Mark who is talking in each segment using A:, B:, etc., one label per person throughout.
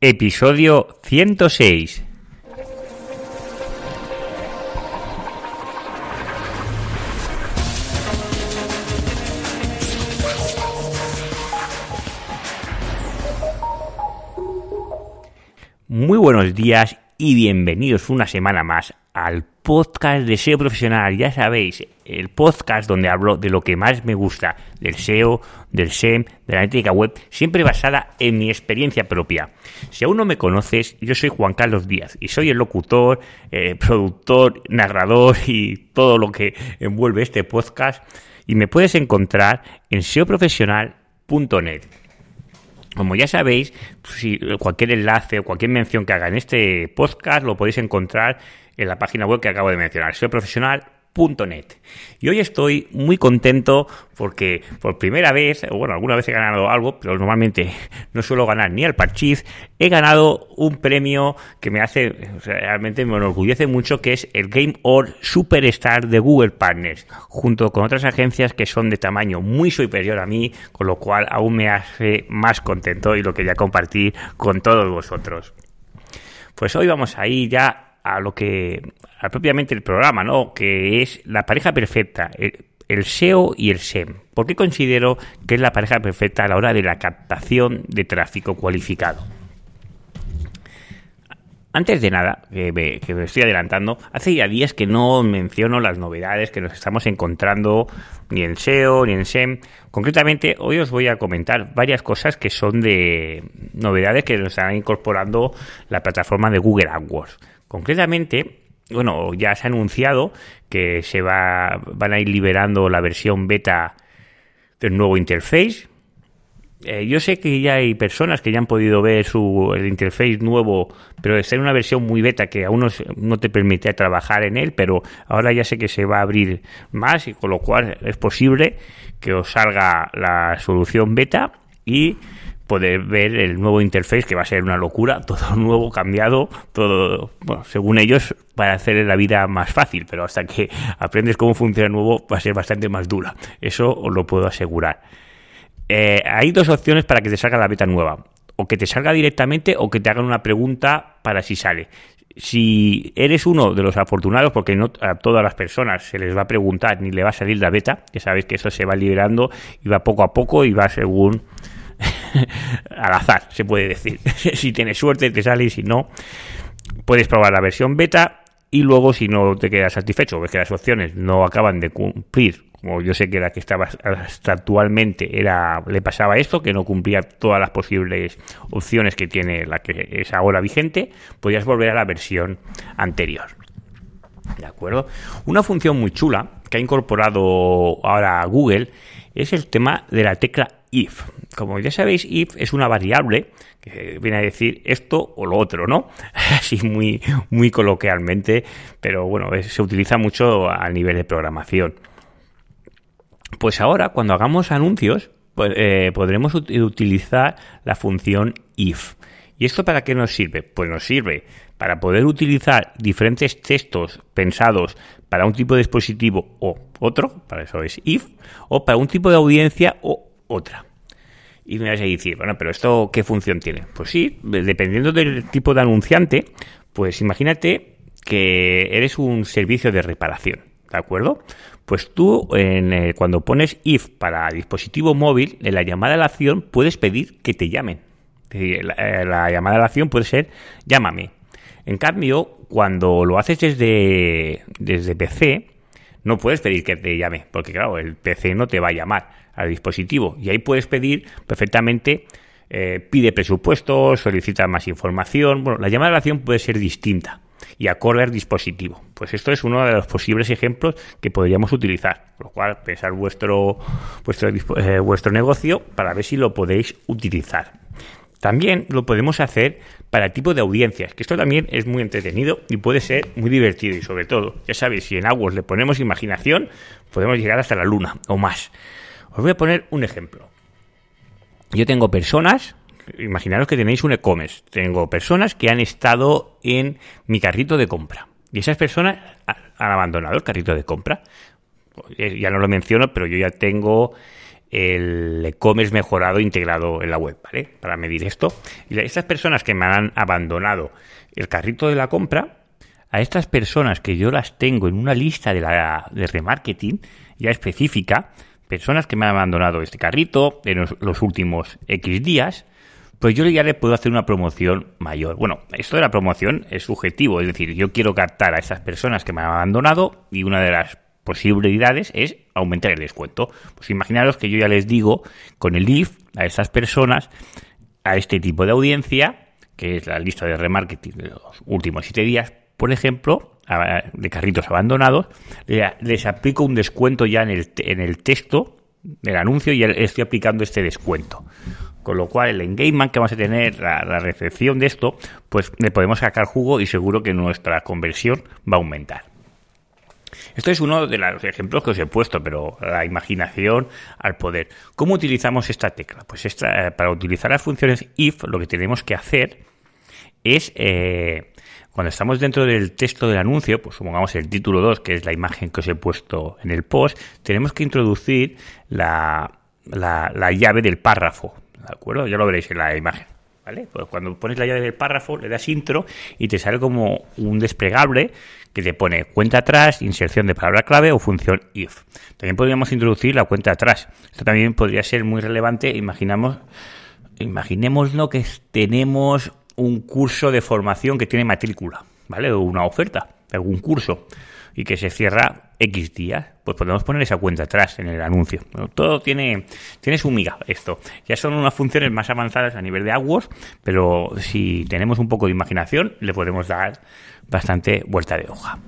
A: Episodio 106. Muy buenos días y bienvenidos una semana más al podcast de SEO profesional. Ya sabéis, el podcast donde hablo de lo que más me gusta, del SEO, del SEM, de la analítica web, siempre basada en mi experiencia propia. Si aún no me conoces, yo soy Juan Carlos Díaz y soy el locutor, eh, productor, narrador y todo lo que envuelve este podcast. Y me puedes encontrar en seoprofesional.net. Como ya sabéis, si cualquier enlace o cualquier mención que haga en este podcast lo podéis encontrar en la página web que acabo de mencionar, profesional.net. Y hoy estoy muy contento porque por primera vez, bueno, alguna vez he ganado algo, pero normalmente no suelo ganar ni al Parchiz, he ganado un premio que me hace, realmente me enorgullece mucho, que es el Game Or Superstar de Google Partners, junto con otras agencias que son de tamaño muy superior a mí, con lo cual aún me hace más contento y lo quería compartir con todos vosotros. Pues hoy vamos a ir ya a lo que, a propiamente el programa, ¿no? Que es la pareja perfecta, el, SEO y el SEM. ¿Por qué considero que es la pareja perfecta a la hora de la captación de tráfico cualificado? Antes de nada, que me, estoy adelantando, hace ya días que no menciono las novedades que nos estamos encontrando ni en SEO ni en SEM. Concretamente, hoy os voy a comentar varias cosas que son de novedades que nos están incorporando la plataforma de Google AdWords. Concretamente, bueno, ya se ha anunciado que se va, van a ir liberando la versión beta del nuevo interface. Eh, yo sé que ya hay personas que ya han podido ver su, el interface nuevo, pero de ser una versión muy beta que aún no, no te permite trabajar en él, pero ahora ya sé que se va a abrir más y con lo cual es posible que os salga la solución beta y poder ver el nuevo interface que va a ser una locura, todo nuevo, cambiado, todo, bueno, según ellos, para hacer la vida más fácil, pero hasta que aprendes cómo funciona nuevo va a ser bastante más dura. Eso os lo puedo asegurar. Eh, hay dos opciones para que te salga la beta nueva. O que te salga directamente o que te hagan una pregunta para si sale. Si eres uno de los afortunados, porque no a todas las personas se les va a preguntar ni le va a salir la beta, ya sabéis que eso se va liberando y va poco a poco y va según al azar, se puede decir. si tienes suerte, te sale y si no, puedes probar la versión beta y luego si no te quedas satisfecho, ves que las opciones no acaban de cumplir, como yo sé que la que estaba hasta actualmente era le pasaba esto, que no cumplía todas las posibles opciones que tiene la que es ahora vigente, podías volver a la versión anterior. ¿De acuerdo? Una función muy chula que ha incorporado ahora Google es el tema de la tecla if. Como ya sabéis, if es una variable que viene a decir esto o lo otro, ¿no? Así muy, muy coloquialmente, pero bueno, se utiliza mucho a nivel de programación. Pues ahora, cuando hagamos anuncios, pues, eh, podremos utilizar la función if. ¿Y esto para qué nos sirve? Pues nos sirve para poder utilizar diferentes textos pensados para un tipo de dispositivo o otro, para eso es if, o para un tipo de audiencia o otra. Y me vas a decir, bueno, pero ¿esto qué función tiene? Pues sí, dependiendo del tipo de anunciante, pues imagínate que eres un servicio de reparación, ¿de acuerdo? Pues tú, en, eh, cuando pones if para dispositivo móvil, en la llamada a la acción puedes pedir que te llamen. La, eh, la llamada a la acción puede ser llámame. En cambio, cuando lo haces desde, desde PC, no puedes pedir que te llame, porque claro, el PC no te va a llamar al dispositivo. Y ahí puedes pedir perfectamente, eh, pide presupuestos, solicita más información. Bueno, la llamada de acción puede ser distinta y acorde al dispositivo. Pues esto es uno de los posibles ejemplos que podríamos utilizar. Lo cual, pensar vuestro, vuestro, eh, vuestro negocio para ver si lo podéis utilizar. También lo podemos hacer para tipo de audiencias, que esto también es muy entretenido y puede ser muy divertido y sobre todo, ya sabéis, si en AdWords le ponemos imaginación, podemos llegar hasta la luna o más. Os voy a poner un ejemplo. Yo tengo personas, imaginaros que tenéis un e-commerce, tengo personas que han estado en mi carrito de compra y esas personas han abandonado el carrito de compra. Ya no lo menciono, pero yo ya tengo el e-commerce mejorado integrado en la web, ¿vale? Para medir esto. Y estas personas que me han abandonado el carrito de la compra, a estas personas que yo las tengo en una lista de, la, de remarketing ya específica, personas que me han abandonado este carrito en los, últimos X días, pues yo ya le puedo hacer una promoción mayor. Bueno, esto de la promoción es subjetivo, es decir, yo quiero captar a esas personas que me han abandonado y una de las posibilidades es aumentar el descuento. Pues imaginaros que yo ya les digo con el IF a esas personas, a este tipo de audiencia, que es la lista de remarketing de los últimos siete días, por ejemplo, de carritos abandonados, les aplico un descuento ya en el, en el texto del anuncio y estoy aplicando este descuento. Con lo cual, el engagement que vamos a tener, la, recepción de esto, pues le podemos sacar jugo y seguro que nuestra conversión va a aumentar. Esto es uno de los ejemplos que os he puesto, pero la imaginación al poder. ¿Cómo utilizamos esta tecla? Pues esta, para utilizar las funciones if, lo que tenemos que hacer es eh, cuando estamos dentro del texto del anuncio, pues supongamos el título 2, que es la imagen que os he puesto en el post, tenemos que introducir la, la, llave del párrafo, ¿de acuerdo? Ya lo veréis en la imagen. ¿Vale? Pues cuando pones la llave del párrafo, le das intro y te sale como un desplegable que te pone cuenta atrás, inserción de palabra clave o función if. También podríamos introducir la cuenta atrás. Esto también podría ser muy relevante. Imaginamos, imaginémoslo que tenemos un curso de formación que tiene matrícula, ¿vale? O una oferta algún curso y que se cierra X días, pues podemos poner esa cuenta atrás en el anuncio. todo tiene, tiene su miga esto. Ya son unas funciones más avanzadas a nivel de AdWords, pero si tenemos un poco de imaginación, le podemos dar bastante vuelta de hoja.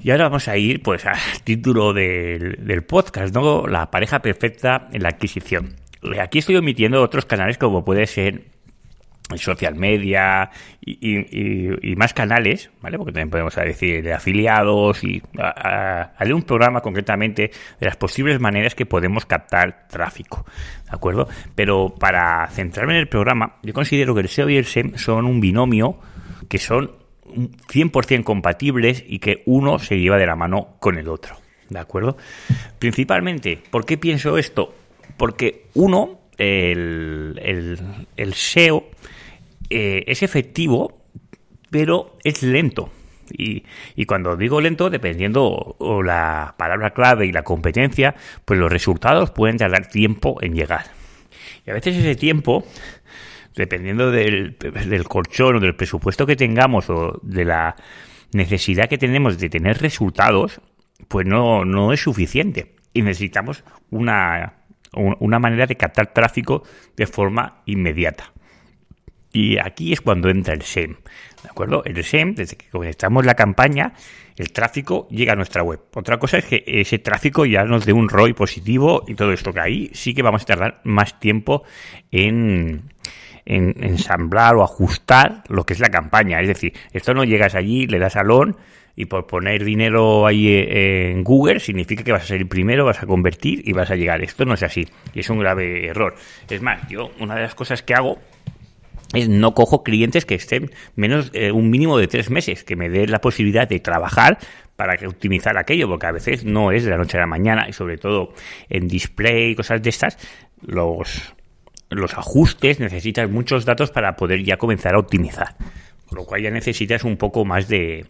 A: Y ahora vamos a ir pues al título del, del podcast, ¿no? La pareja perfecta en la adquisición. Aquí estoy omitiendo otros canales como puede ser social media y, más canales, ¿vale? Porque también podemos decir de afiliados y haré un programa concretamente de las posibles maneras que podemos captar tráfico, ¿de acuerdo? Pero para centrarme en el programa, yo considero que el SEO y el SEM son un binomio que son 100% compatibles y que uno se lleva de la mano con el otro, ¿de acuerdo? Principalmente, ¿por qué pienso esto? Porque uno, el, SEO, eh, es efectivo, pero es lento. Y, cuando digo lento, dependiendo la palabra clave y la competencia, pues los resultados pueden tardar tiempo en llegar. Y a veces ese tiempo, dependiendo del, del colchón o del presupuesto que tengamos o de la necesidad que tenemos de tener resultados, pues no, no es suficiente. Y necesitamos una, una manera de captar tráfico de forma inmediata. Y aquí es cuando entra el SEM. ¿De acuerdo? El SEM, desde que conectamos la campaña, el tráfico llega a nuestra web. Otra cosa es que ese tráfico ya nos dé un ROI positivo y todo esto, que ahí sí que vamos a tardar más tiempo en, en ensamblar o ajustar lo que es la campaña. Es decir, esto no llegas allí, le das al y por poner dinero ahí eh, en Google significa que vas a ser el primero, vas a convertir y vas a llegar. Esto no es así y es un grave error. Es más, yo una de las cosas que hago no cojo clientes que estén menos eh, un mínimo de tres meses, que me dé la posibilidad de trabajar para optimizar aquello, porque a veces no es de la noche a la mañana y sobre todo en display y cosas de estas, los, los ajustes necesitas muchos datos para poder ya comenzar a optimizar. Con lo cual ya necesitas un poco más de,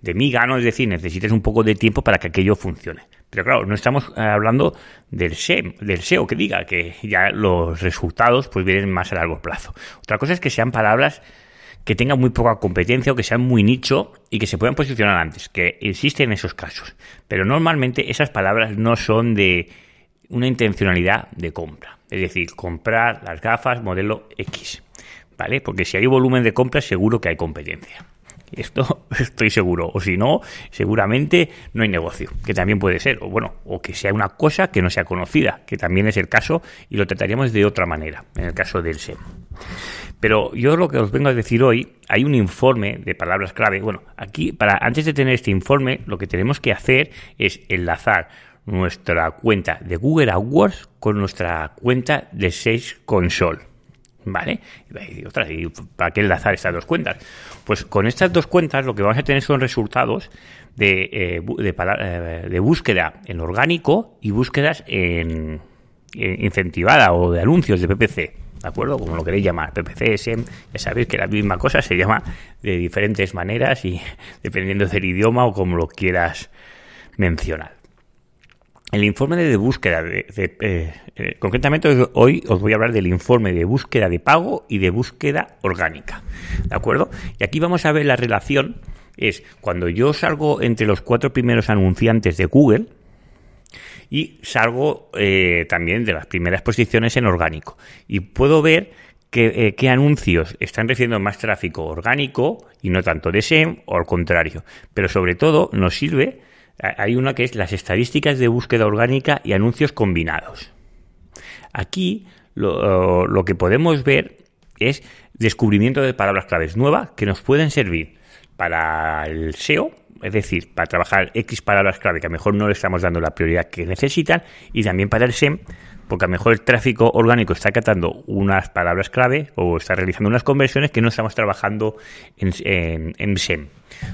A: de miga, ¿no? Es decir, necesitas un poco de tiempo para que aquello funcione. Pero claro, no estamos eh, hablando del SEO, del SEO que diga que ya los resultados pues vienen más a largo plazo. Otra cosa es que sean palabras que tengan muy poca competencia o que sean muy nicho y que se puedan posicionar antes, que existen esos casos. Pero normalmente esas palabras no son de una intencionalidad de compra. Es decir, comprar las gafas modelo X. ¿Vale? Porque si hay volumen de compras seguro que hay competencia. Esto estoy seguro. O si no, seguramente no hay negocio, que también puede ser. O bueno, o que sea una cosa que no sea conocida, que también es el caso y lo trataríamos de otra manera, en el caso del SEM. Pero yo lo que os vengo a decir hoy, hay un informe de palabras clave. Bueno, aquí, para antes de tener este informe, lo que tenemos que hacer es enlazar nuestra cuenta de Google AdWords con nuestra cuenta de Sales Console. ¿Vale? Y, ¿y para qué enlazar estas dos cuentas? Pues con estas dos cuentas lo que vamos a tener son resultados de, eh, de, eh, de búsqueda en orgánico y búsquedas en, eh, incentivada o de anuncios de PPC, ¿de acuerdo? Como lo queréis llamar, PPC, SEM, ya sabéis que la misma cosa se llama de diferentes maneras y dependiendo del idioma o como lo quieras mencionar. El informe de búsqueda, de, eh, eh, concretamente hoy os voy a hablar del informe de búsqueda de pago y de búsqueda orgánica, ¿de acuerdo? Y aquí vamos a ver la relación, es cuando yo salgo entre los cuatro primeros anunciantes de Google, y salgo eh, también de las primeras posiciones en orgánico. Y puedo ver qué, qué, anuncios están recibiendo más tráfico orgánico y no tanto de SEM o al contrario. Pero sobre todo nos sirve hay una que es las estadísticas de búsqueda orgánica y anuncios combinados. Aquí lo, que podemos ver es descubrimiento de palabras claves nuevas que nos pueden servir para el SEO, es decir, para trabajar X palabras clave que a lo mejor no le estamos dando la prioridad que necesitan, y también para el SEM, porque a lo mejor el tráfico orgánico está catando unas palabras clave o está realizando unas conversiones que no estamos trabajando en, en SEM.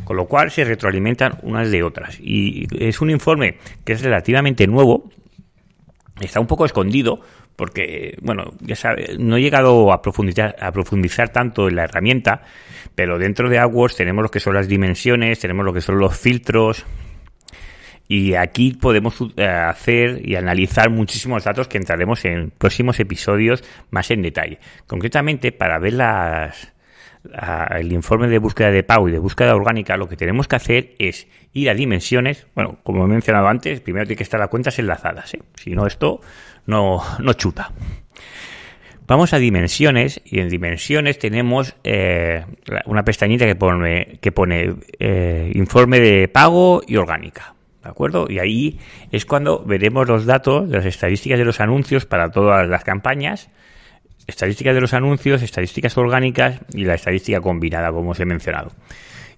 A: Con lo cual se retroalimentan unas de otras. Y es un informe que es relativamente nuevo, está un poco escondido, porque, bueno, ya sabe, no he llegado a profundizar, a profundizar tanto en la herramienta, pero dentro de AdWords tenemos lo que son las dimensiones, tenemos lo que son los filtros, y aquí podemos eh, hacer y analizar muchísimos datos que entraremos en próximos episodios más en detalle. Concretamente, para ver las, el informe de búsqueda de pago y de búsqueda orgánica, lo que tenemos que hacer es ir a dimensiones. Bueno, como he mencionado antes, primero tiene que estar las cuentas enlazadas. ¿eh? Si no, esto no, no chuta. Vamos a dimensiones y en dimensiones tenemos eh, una pestañita que pone, que pone eh, informe de pago y orgánica. ¿De acuerdo? Y ahí es cuando veremos los datos, las estadísticas de los anuncios para todas las campañas estadísticas de los anuncios, estadísticas orgánicas y la estadística combinada, como os he mencionado.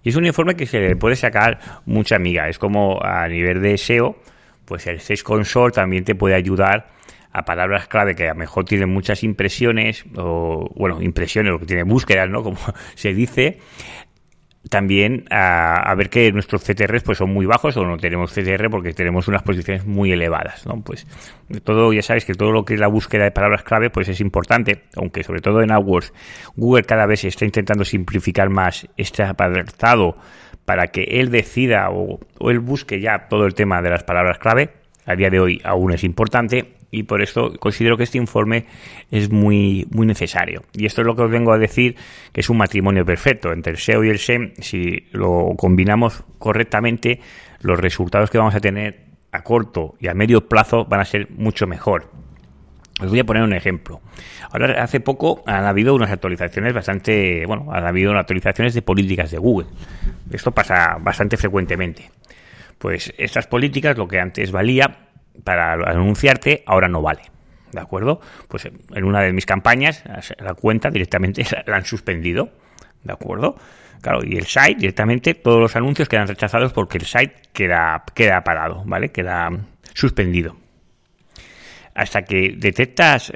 A: Y es un informe que se le puede sacar mucha amiga. Es como a nivel de SEO, pues el Sales Console también te puede ayudar a palabras clave que a lo mejor tienen muchas impresiones, o bueno, impresiones, lo que tiene búsquedas, ¿no? Como se dice, también a, ver que nuestros CTRs pues son muy bajos o no tenemos CTR porque tenemos unas posiciones muy elevadas, ¿no? Pues todo, ya sabes que todo lo que es la búsqueda de palabras clave pues es importante, aunque sobre todo en AdWords Google cada vez está intentando simplificar más este apartado para que él decida o, o él busque ya todo el tema de las palabras clave. A día de hoy aún es importante y por eso considero que este informe es muy, muy necesario. Y esto es lo que os vengo a decir, que es un matrimonio perfecto entre el SEO y el SEM. Si lo combinamos correctamente, los resultados que vamos a tener a corto y a medio plazo van a ser mucho mejor. Os voy a poner un ejemplo. Ahora, hace poco han habido unas actualizaciones bastante, bueno, han habido unas actualizaciones de políticas de Google. Esto pasa bastante frecuentemente. Pues estas políticas, lo que antes valía, para anunciarte, ahora no vale. ¿De acuerdo? Pues en una de mis campañas, la cuenta directamente la han suspendido. ¿De acuerdo? Claro, y el site directamente, todos los anuncios quedan rechazados porque el site queda, queda parado, ¿vale? Queda suspendido. Hasta que detectas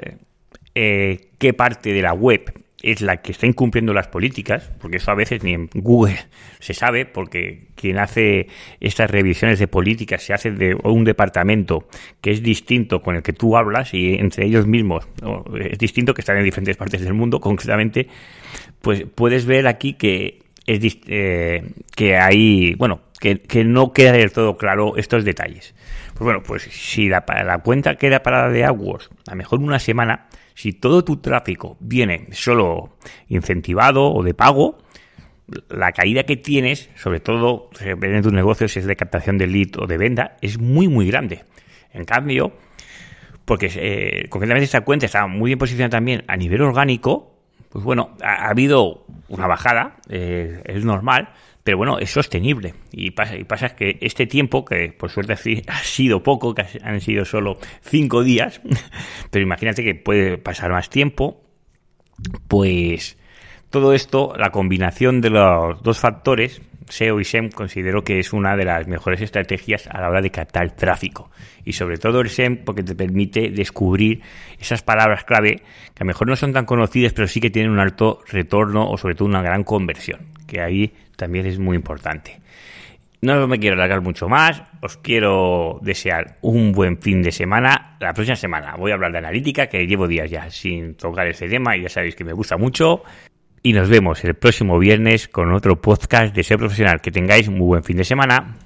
A: eh, qué parte de la web es la que está incumpliendo las políticas, porque eso a veces ni en Google se sabe, porque quien hace estas revisiones de políticas se hace de un departamento que es distinto con el que tú hablas y entre ellos mismos es distinto, que están en diferentes partes del mundo, concretamente, pues puedes ver aquí que es eh, que hay, bueno, que, que, no queda del todo claro estos detalles. Pues bueno, pues si la, la cuenta queda parada de AdWords a lo mejor una semana, si todo tu tráfico viene solo incentivado o de pago, la caída que tienes, sobre todo en tus negocios, si es de captación de lead o de venta, es muy, muy grande. En cambio, porque eh, concretamente esta cuenta está muy bien posicionada también a nivel orgánico, pues bueno, ha, habido una bajada, eh, es normal, pero bueno, es sostenible. Y pasa, y pasa que este tiempo, que por suerte ha sido poco, que han sido solo cinco días, pero imagínate que puede pasar más tiempo, pues todo esto, la combinación de los dos factores, SEO y SEM, considero que es una de las mejores estrategias a la hora de captar tráfico. Y sobre todo el SEM porque te permite descubrir esas palabras clave que a lo mejor no son tan conocidas, pero sí que tienen un alto retorno o sobre todo una gran conversión, que ahí también es muy importante. No me quiero alargar mucho más. Os quiero desear un buen fin de semana. La próxima semana voy a hablar de analítica, que llevo días ya sin tocar ese tema y ya sabéis que me gusta mucho. Y nos vemos el próximo viernes con otro podcast de Ser Profesional. Que tengáis muy buen fin de semana.